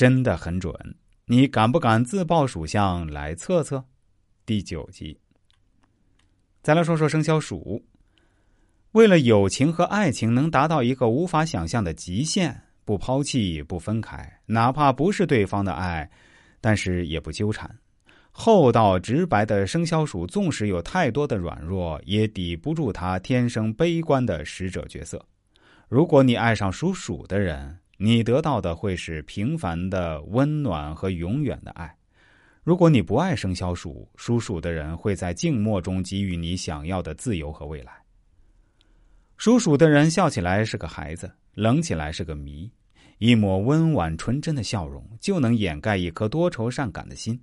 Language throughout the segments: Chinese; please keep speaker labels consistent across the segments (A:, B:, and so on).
A: 真的很准。你敢不敢自报属相来测测？第九集。再来说说生肖鼠。为了友情和爱情能达到一个无法想象的极限，不抛弃，不分开，哪怕不是对方的爱，但是也不纠缠。厚道直白的生肖鼠，纵使有太多的软弱，也抵不住他天生悲观的使者角色。如果你爱上属鼠的人，你得到的会是平凡的温暖和永远的爱。如果你不爱生肖鼠，属鼠的人会在静默中给予你想要的自由和未来。属鼠的人笑起来是个孩子，冷起来是个谜。一抹温婉纯真的笑容就能掩盖一颗多愁善感的心。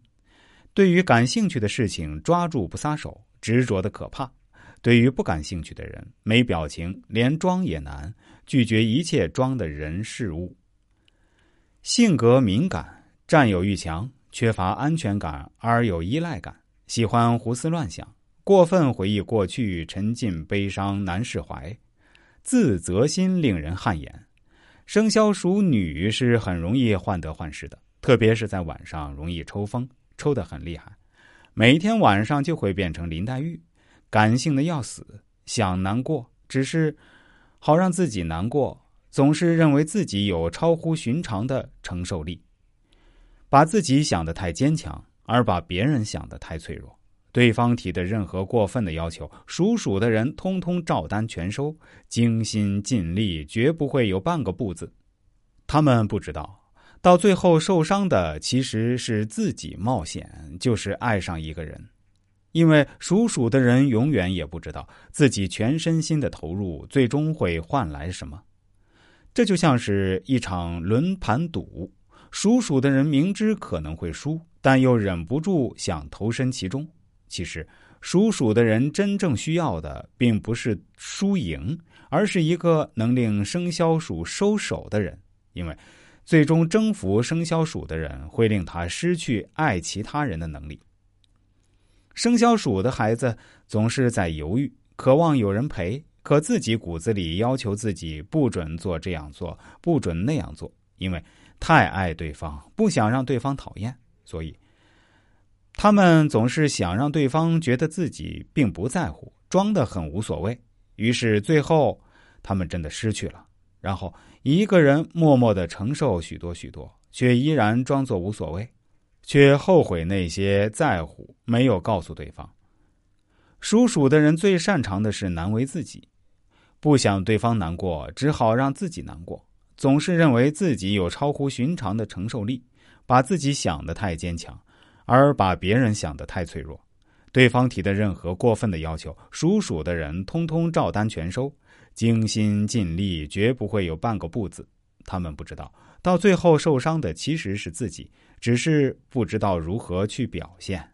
A: 对于感兴趣的事情，抓住不撒手，执着的可怕；对于不感兴趣的人，没表情，连装也难，拒绝一切装的人事物。性格敏感，占有欲强，缺乏安全感而有依赖感，喜欢胡思乱想，过分回忆过去，沉浸悲伤难释怀。自责心令人汗颜，生肖属女是很容易患得患失的，特别是在晚上容易抽风，抽得很厉害，每天晚上就会变成林黛玉，感性的要死，想难过，只是好让自己难过，总是认为自己有超乎寻常的承受力，把自己想得太坚强，而把别人想得太脆弱。对方提的任何过分的要求，属鼠的人通通照单全收，精心尽力，绝不会有半个不字。他们不知道，到最后受伤的其实是自己冒险，就是爱上一个人。因为属鼠的人永远也不知道自己全身心的投入最终会换来什么。这就像是一场轮盘赌，属鼠的人明知可能会输，但又忍不住想投身其中。其实，属鼠的人真正需要的，并不是输赢，而是一个能令生肖鼠收手的人。因为，最终征服生肖鼠的人，会令他失去爱其他人的能力。生肖鼠的孩子总是在犹豫，渴望有人陪，可自己骨子里要求自己不准做这样做，不准那样做，因为太爱对方，不想让对方讨厌，所以。他们总是想让对方觉得自己并不在乎，装得很无所谓。于是最后，他们真的失去了。然后一个人默默的承受许多许多，却依然装作无所谓，却后悔那些在乎没有告诉对方。属鼠的人最擅长的是难为自己，不想对方难过，只好让自己难过。总是认为自己有超乎寻常的承受力，把自己想得太坚强。而把别人想得太脆弱，对方提的任何过分的要求，属鼠的人通通照单全收，精心尽力，绝不会有半个不字。他们不知道，到最后受伤的其实是自己，只是不知道如何去表现。